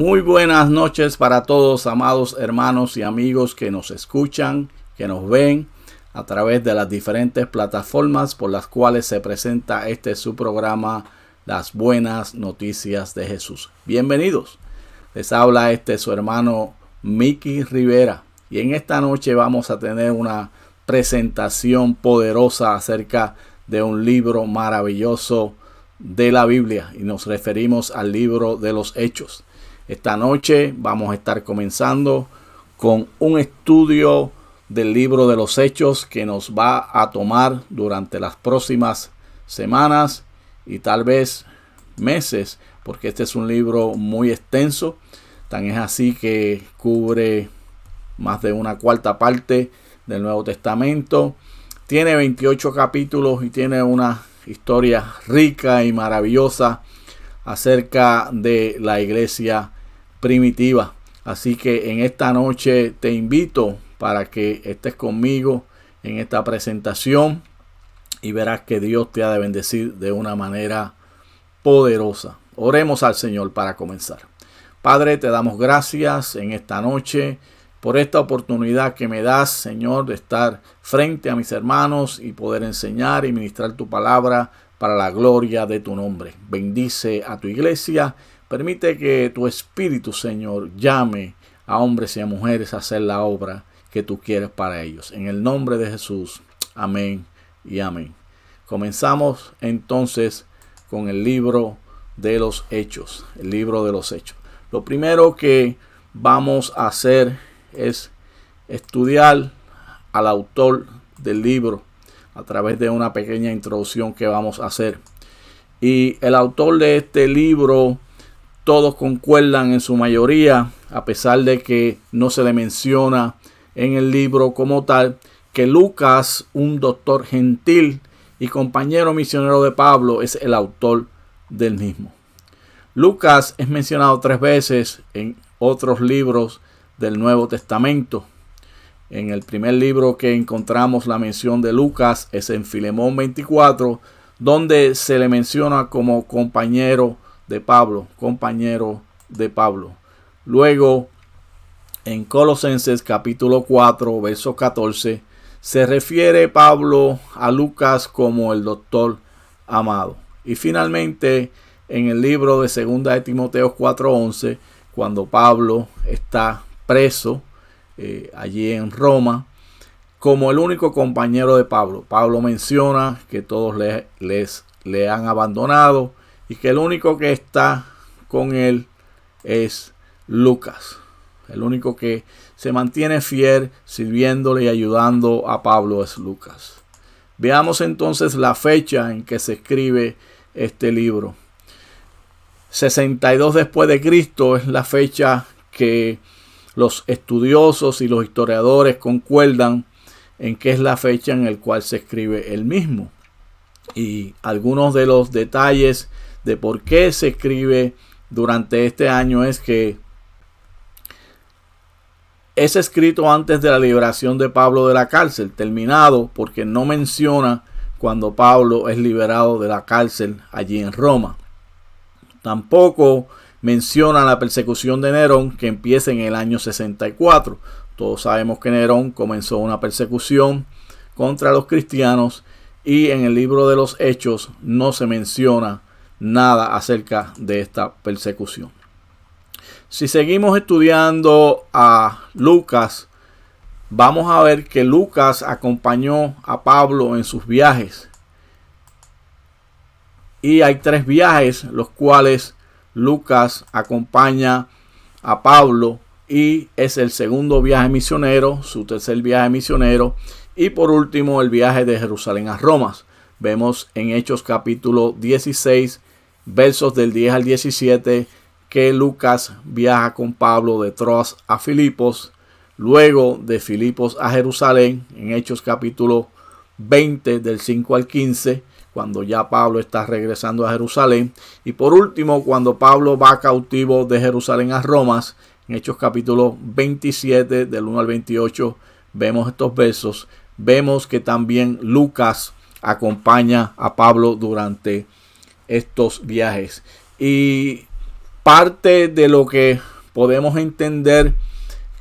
Muy buenas noches para todos, amados hermanos y amigos que nos escuchan, que nos ven a través de las diferentes plataformas por las cuales se presenta este su programa Las Buenas Noticias de Jesús. Bienvenidos. Les habla este su hermano Mickey Rivera y en esta noche vamos a tener una presentación poderosa acerca de un libro maravilloso de la Biblia y nos referimos al libro de los Hechos. Esta noche vamos a estar comenzando con un estudio del libro de los Hechos que nos va a tomar durante las próximas semanas y tal vez meses, porque este es un libro muy extenso, tan es así que cubre más de una cuarta parte del Nuevo Testamento. Tiene 28 capítulos y tiene una historia rica y maravillosa acerca de la iglesia primitiva. Así que en esta noche te invito para que estés conmigo en esta presentación y verás que Dios te ha de bendecir de una manera poderosa. Oremos al Señor para comenzar. Padre, te damos gracias en esta noche por esta oportunidad que me das, Señor, de estar frente a mis hermanos y poder enseñar y ministrar tu palabra para la gloria de tu nombre. Bendice a tu iglesia. Permite que tu Espíritu, Señor, llame a hombres y a mujeres a hacer la obra que tú quieres para ellos. En el nombre de Jesús. Amén y amén. Comenzamos entonces con el libro de los hechos. El libro de los hechos. Lo primero que vamos a hacer es estudiar al autor del libro a través de una pequeña introducción que vamos a hacer. Y el autor de este libro, todos concuerdan en su mayoría, a pesar de que no se le menciona en el libro como tal, que Lucas, un doctor gentil y compañero misionero de Pablo, es el autor del mismo. Lucas es mencionado tres veces en otros libros del Nuevo Testamento. En el primer libro que encontramos la mención de Lucas es en Filemón 24, donde se le menciona como compañero de Pablo, compañero de Pablo. Luego, en Colosenses capítulo 4, verso 14, se refiere Pablo a Lucas como el doctor amado. Y finalmente, en el libro de Segunda de Timoteo 4:11, cuando Pablo está preso eh, allí en Roma como el único compañero de Pablo. Pablo menciona que todos le, les, le han abandonado y que el único que está con él es Lucas. El único que se mantiene fiel sirviéndole y ayudando a Pablo es Lucas. Veamos entonces la fecha en que se escribe este libro. 62 después de Cristo es la fecha que los estudiosos y los historiadores concuerdan en qué es la fecha en la cual se escribe el mismo. Y algunos de los detalles de por qué se escribe durante este año es que es escrito antes de la liberación de Pablo de la cárcel, terminado porque no menciona cuando Pablo es liberado de la cárcel allí en Roma. Tampoco menciona la persecución de Nerón que empieza en el año 64. Todos sabemos que Nerón comenzó una persecución contra los cristianos y en el libro de los hechos no se menciona nada acerca de esta persecución. Si seguimos estudiando a Lucas, vamos a ver que Lucas acompañó a Pablo en sus viajes. Y hay tres viajes los cuales Lucas acompaña a Pablo y es el segundo viaje misionero, su tercer viaje misionero y por último el viaje de Jerusalén a Roma. Vemos en Hechos capítulo 16 versos del 10 al 17 que Lucas viaja con Pablo de Troas a Filipos, luego de Filipos a Jerusalén en Hechos capítulo 20 del 5 al 15 cuando ya Pablo está regresando a Jerusalén. Y por último, cuando Pablo va cautivo de Jerusalén a Roma, en Hechos capítulo 27 del 1 al 28, vemos estos versos. Vemos que también Lucas acompaña a Pablo durante estos viajes. Y parte de lo que podemos entender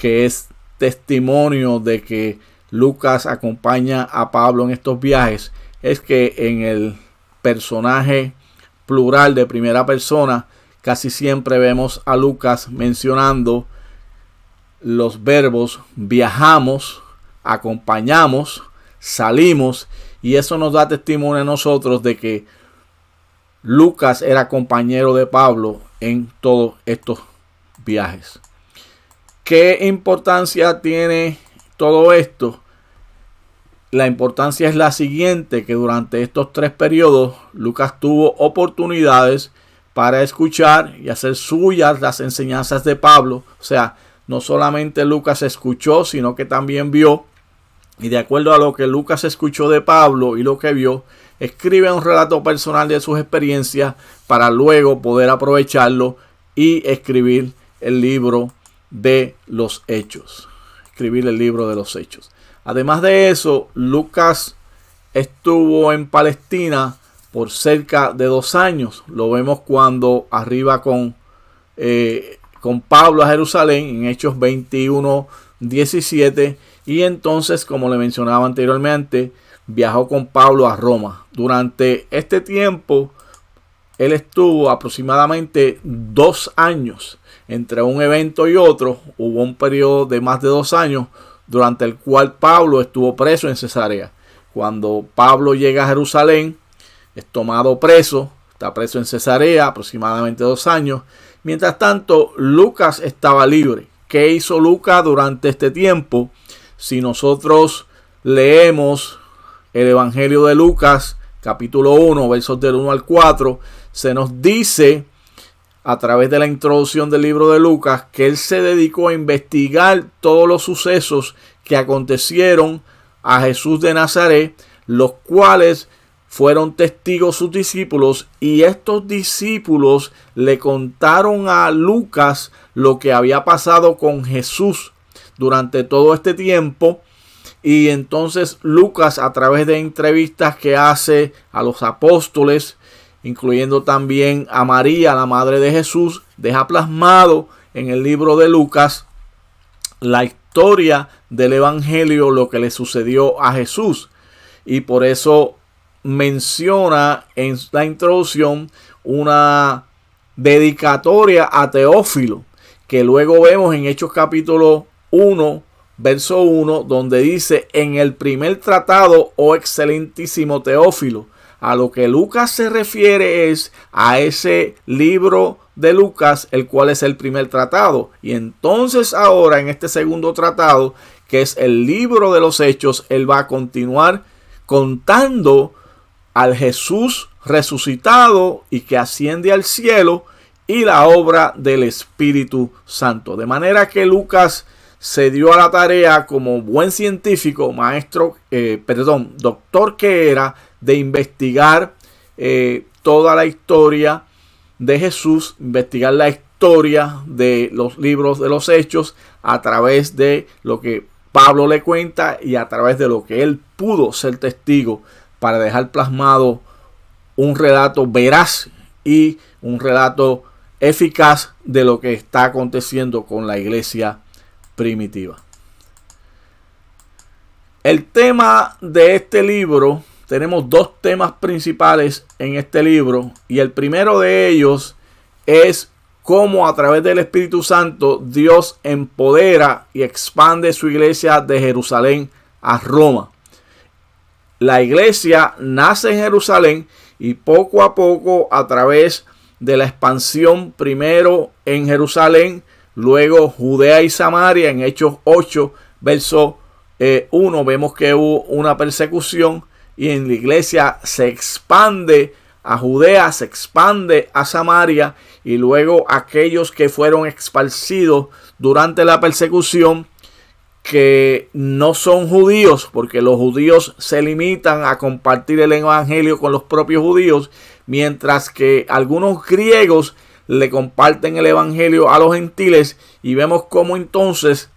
que es testimonio de que Lucas acompaña a Pablo en estos viajes es que en el personaje plural de primera persona casi siempre vemos a Lucas mencionando los verbos viajamos, acompañamos, salimos y eso nos da testimonio a nosotros de que Lucas era compañero de Pablo en todos estos viajes. ¿Qué importancia tiene todo esto? La importancia es la siguiente, que durante estos tres periodos Lucas tuvo oportunidades para escuchar y hacer suyas las enseñanzas de Pablo. O sea, no solamente Lucas escuchó, sino que también vio. Y de acuerdo a lo que Lucas escuchó de Pablo y lo que vio, escribe un relato personal de sus experiencias para luego poder aprovecharlo y escribir el libro de los hechos. Escribir el libro de los hechos. Además de eso, Lucas estuvo en Palestina por cerca de dos años. Lo vemos cuando arriba con, eh, con Pablo a Jerusalén en Hechos 21, 17. Y entonces, como le mencionaba anteriormente, viajó con Pablo a Roma. Durante este tiempo, él estuvo aproximadamente dos años entre un evento y otro. Hubo un periodo de más de dos años durante el cual Pablo estuvo preso en Cesarea. Cuando Pablo llega a Jerusalén, es tomado preso, está preso en Cesarea aproximadamente dos años. Mientras tanto, Lucas estaba libre. ¿Qué hizo Lucas durante este tiempo? Si nosotros leemos el Evangelio de Lucas, capítulo 1, versos del 1 al 4, se nos dice a través de la introducción del libro de Lucas que él se dedicó a investigar todos los sucesos que acontecieron a Jesús de Nazaret, los cuales fueron testigos sus discípulos y estos discípulos le contaron a Lucas lo que había pasado con Jesús durante todo este tiempo y entonces Lucas a través de entrevistas que hace a los apóstoles, incluyendo también a María, la madre de Jesús, deja plasmado en el libro de Lucas la historia del Evangelio, lo que le sucedió a Jesús. Y por eso menciona en la introducción una dedicatoria a Teófilo, que luego vemos en Hechos capítulo 1, verso 1, donde dice, en el primer tratado, oh excelentísimo Teófilo, a lo que Lucas se refiere es a ese libro de Lucas, el cual es el primer tratado. Y entonces ahora en este segundo tratado, que es el libro de los hechos, él va a continuar contando al Jesús resucitado y que asciende al cielo y la obra del Espíritu Santo. De manera que Lucas se dio a la tarea como buen científico, maestro, eh, perdón, doctor que era, de investigar eh, toda la historia de Jesús, investigar la historia de los libros de los hechos a través de lo que Pablo le cuenta y a través de lo que él pudo ser testigo para dejar plasmado un relato veraz y un relato eficaz de lo que está aconteciendo con la iglesia primitiva. El tema de este libro, tenemos dos temas principales en este libro y el primero de ellos es cómo a través del Espíritu Santo Dios empodera y expande su iglesia de Jerusalén a Roma. La iglesia nace en Jerusalén y poco a poco a través de la expansión primero en Jerusalén, luego Judea y Samaria en Hechos 8, verso 1 eh, vemos que hubo una persecución y en la iglesia se expande a Judea, se expande a Samaria y luego aquellos que fueron esparcidos durante la persecución que no son judíos, porque los judíos se limitan a compartir el evangelio con los propios judíos, mientras que algunos griegos le comparten el evangelio a los gentiles y vemos cómo entonces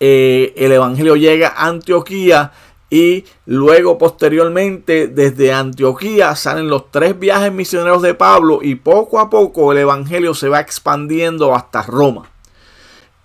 eh, el evangelio llega a Antioquía y luego posteriormente desde Antioquía salen los tres viajes misioneros de Pablo y poco a poco el Evangelio se va expandiendo hasta Roma.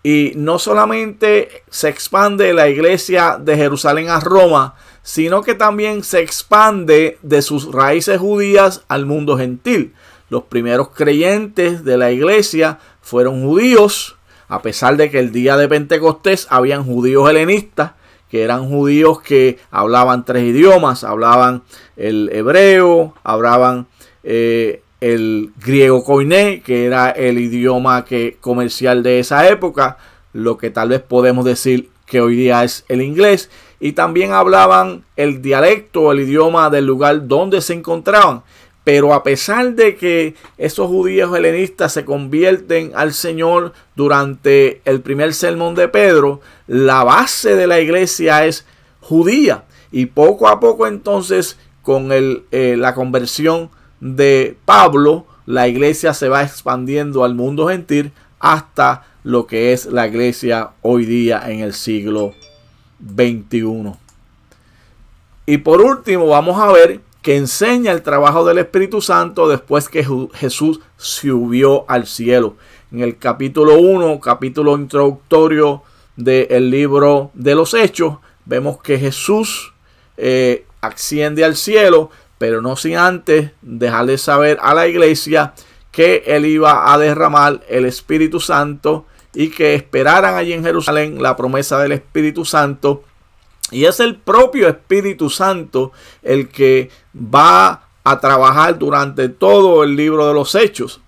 Y no solamente se expande la iglesia de Jerusalén a Roma, sino que también se expande de sus raíces judías al mundo gentil. Los primeros creyentes de la iglesia fueron judíos, a pesar de que el día de Pentecostés habían judíos helenistas, que eran judíos que hablaban tres idiomas, hablaban el hebreo, hablaban eh, el griego koiné, que era el idioma que, comercial de esa época, lo que tal vez podemos decir que hoy día es el inglés, y también hablaban el dialecto, el idioma del lugar donde se encontraban. Pero a pesar de que esos judíos helenistas se convierten al Señor durante el primer sermón de Pedro, la base de la iglesia es judía. Y poco a poco entonces con el, eh, la conversión de Pablo, la iglesia se va expandiendo al mundo gentil hasta lo que es la iglesia hoy día en el siglo XXI. Y por último vamos a ver que enseña el trabajo del Espíritu Santo después que Jesús subió al cielo. En el capítulo 1, capítulo introductorio del libro de los Hechos, vemos que Jesús eh, asciende al cielo, pero no sin antes dejarle saber a la iglesia que él iba a derramar el Espíritu Santo y que esperaran allí en Jerusalén la promesa del Espíritu Santo y es el propio Espíritu Santo el que va a trabajar durante todo el libro de los hechos.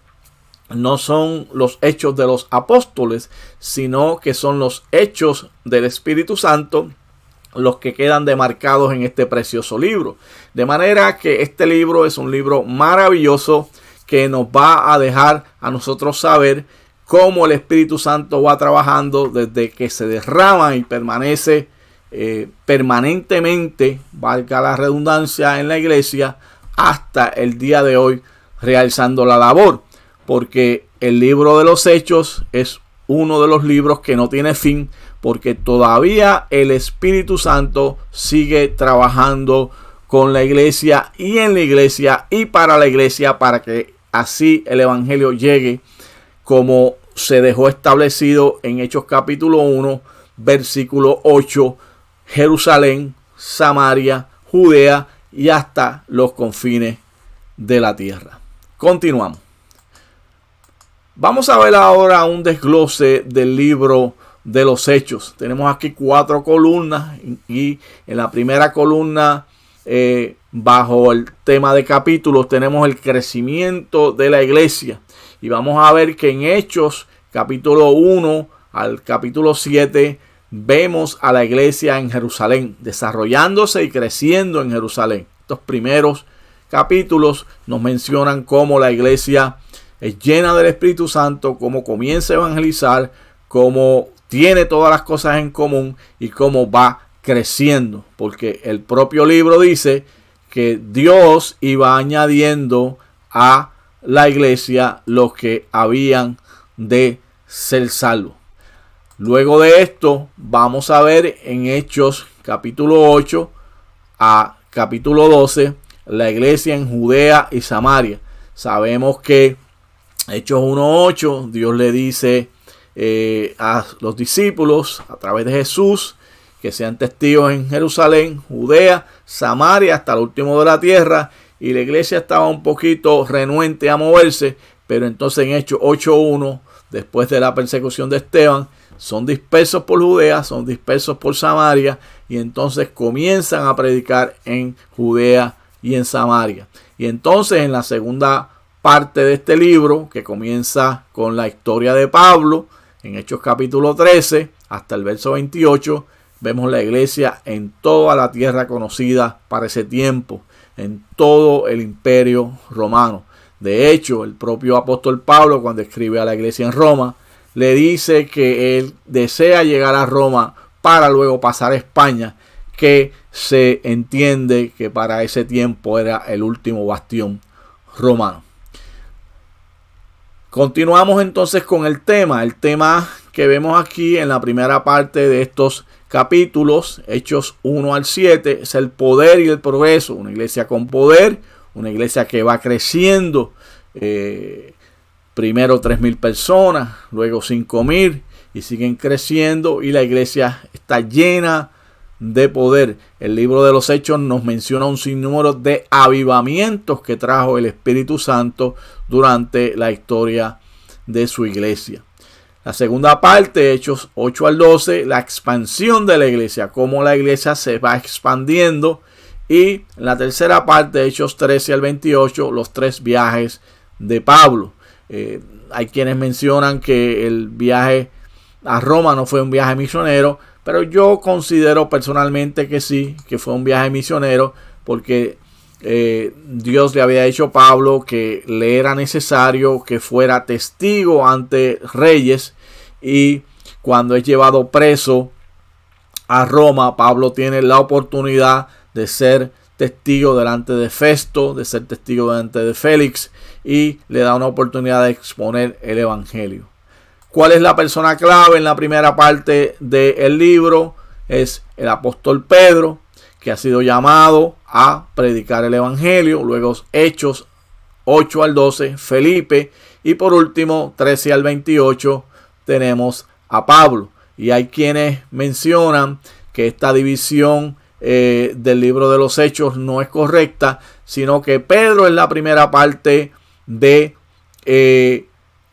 No son los hechos de los apóstoles, sino que son los hechos del Espíritu Santo los que quedan demarcados en este precioso libro. De manera que este libro es un libro maravilloso que nos va a dejar a nosotros saber cómo el Espíritu Santo va trabajando desde que se derrama y permanece eh, permanentemente, valga la redundancia, en la iglesia hasta el día de hoy realizando la labor. Porque el libro de los hechos es uno de los libros que no tiene fin porque todavía el Espíritu Santo sigue trabajando con la iglesia y en la iglesia y para la iglesia para que así el Evangelio llegue como se dejó establecido en Hechos capítulo 1 versículo 8 Jerusalén, Samaria, Judea y hasta los confines de la tierra. Continuamos. Vamos a ver ahora un desglose del libro de los hechos. Tenemos aquí cuatro columnas y en la primera columna, eh, bajo el tema de capítulos, tenemos el crecimiento de la iglesia. Y vamos a ver que en Hechos, capítulo 1 al capítulo 7, vemos a la iglesia en Jerusalén, desarrollándose y creciendo en Jerusalén. Estos primeros capítulos nos mencionan cómo la iglesia es llena del Espíritu Santo, cómo comienza a evangelizar, cómo tiene todas las cosas en común y cómo va creciendo. Porque el propio libro dice que Dios iba añadiendo a la iglesia los que habían de ser salvos. Luego de esto, vamos a ver en Hechos capítulo 8 a capítulo 12 la iglesia en Judea y Samaria. Sabemos que Hechos 1.8, Dios le dice eh, a los discípulos a través de Jesús que sean testigos en Jerusalén, Judea, Samaria, hasta el último de la tierra. Y la iglesia estaba un poquito renuente a moverse, pero entonces en Hechos 8.1, después de la persecución de Esteban, son dispersos por Judea, son dispersos por Samaria y entonces comienzan a predicar en Judea y en Samaria. Y entonces en la segunda parte de este libro, que comienza con la historia de Pablo, en Hechos capítulo 13 hasta el verso 28, vemos la iglesia en toda la tierra conocida para ese tiempo, en todo el imperio romano. De hecho, el propio apóstol Pablo, cuando escribe a la iglesia en Roma, le dice que él desea llegar a Roma para luego pasar a España, que se entiende que para ese tiempo era el último bastión romano. Continuamos entonces con el tema. El tema que vemos aquí en la primera parte de estos capítulos, Hechos 1 al 7, es el poder y el progreso. Una iglesia con poder, una iglesia que va creciendo. Eh, primero 3.000 personas, luego 5.000 y siguen creciendo y la iglesia está llena de poder. El libro de los Hechos nos menciona un sinnúmero de avivamientos que trajo el Espíritu Santo durante la historia de su iglesia. La segunda parte, Hechos 8 al 12, la expansión de la iglesia, cómo la iglesia se va expandiendo. Y la tercera parte, Hechos 13 al 28, los tres viajes de Pablo. Eh, hay quienes mencionan que el viaje a Roma no fue un viaje misionero, pero yo considero personalmente que sí, que fue un viaje misionero, porque eh, Dios le había dicho a Pablo que le era necesario que fuera testigo ante reyes y cuando es llevado preso a Roma, Pablo tiene la oportunidad de ser testigo delante de Festo, de ser testigo delante de Félix y le da una oportunidad de exponer el Evangelio. ¿Cuál es la persona clave en la primera parte del libro? Es el apóstol Pedro, que ha sido llamado a predicar el Evangelio. Luego Hechos 8 al 12, Felipe. Y por último, 13 al 28, tenemos a Pablo. Y hay quienes mencionan que esta división eh, del libro de los Hechos no es correcta, sino que Pedro es la primera parte de eh,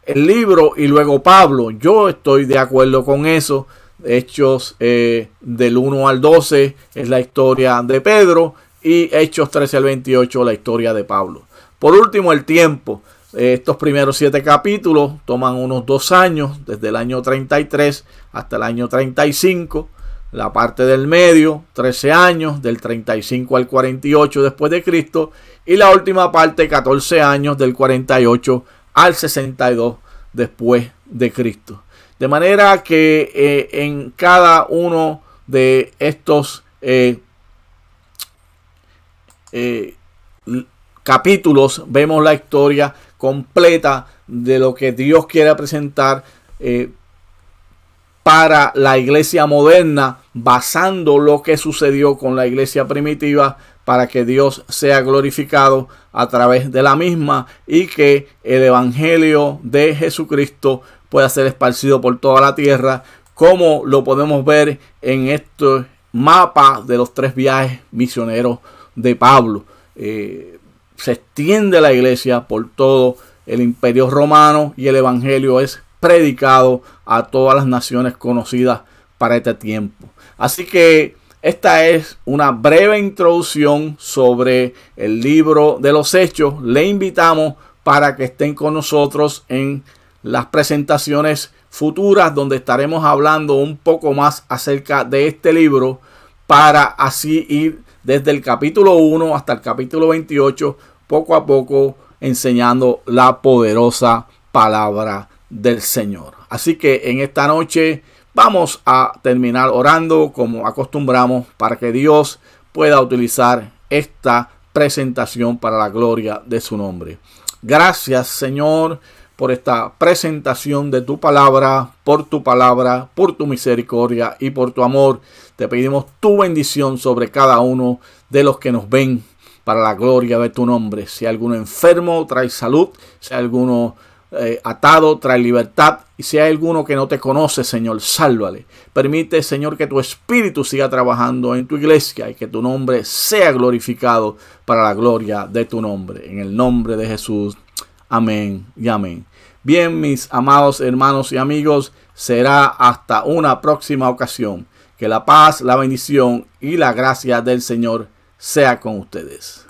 el libro y luego Pablo. Yo estoy de acuerdo con eso. Hechos eh, del 1 al 12 es la historia de Pedro y Hechos 13 al 28 la historia de Pablo. Por último, el tiempo. Estos primeros siete capítulos toman unos dos años, desde el año 33 hasta el año 35. La parte del medio, 13 años, del 35 al 48 después de Cristo. Y la última parte, 14 años, del 48 al 62 después de Cristo. De manera que eh, en cada uno de estos eh, eh, capítulos vemos la historia completa de lo que Dios quiere presentar para la iglesia moderna, basando lo que sucedió con la iglesia primitiva para que Dios sea glorificado a través de la misma y que el Evangelio de Jesucristo pueda ser esparcido por toda la tierra, como lo podemos ver en este mapa de los tres viajes misioneros de Pablo. Eh, se extiende la iglesia por todo el imperio romano y el Evangelio es predicado a todas las naciones conocidas para este tiempo. Así que esta es una breve introducción sobre el libro de los hechos. Le invitamos para que estén con nosotros en las presentaciones futuras donde estaremos hablando un poco más acerca de este libro para así ir desde el capítulo 1 hasta el capítulo 28 poco a poco enseñando la poderosa palabra del Señor. Así que en esta noche Vamos a terminar orando como acostumbramos para que Dios pueda utilizar esta presentación para la gloria de su nombre. Gracias Señor por esta presentación de tu palabra, por tu palabra, por tu misericordia y por tu amor. Te pedimos tu bendición sobre cada uno de los que nos ven para la gloria de tu nombre. Si alguno enfermo, trae salud. Si alguno eh, atado, trae libertad. Y si hay alguno que no te conoce, Señor, sálvale. Permite, Señor, que tu espíritu siga trabajando en tu iglesia y que tu nombre sea glorificado para la gloria de tu nombre. En el nombre de Jesús. Amén y amén. Bien, mis amados hermanos y amigos, será hasta una próxima ocasión. Que la paz, la bendición y la gracia del Señor sea con ustedes.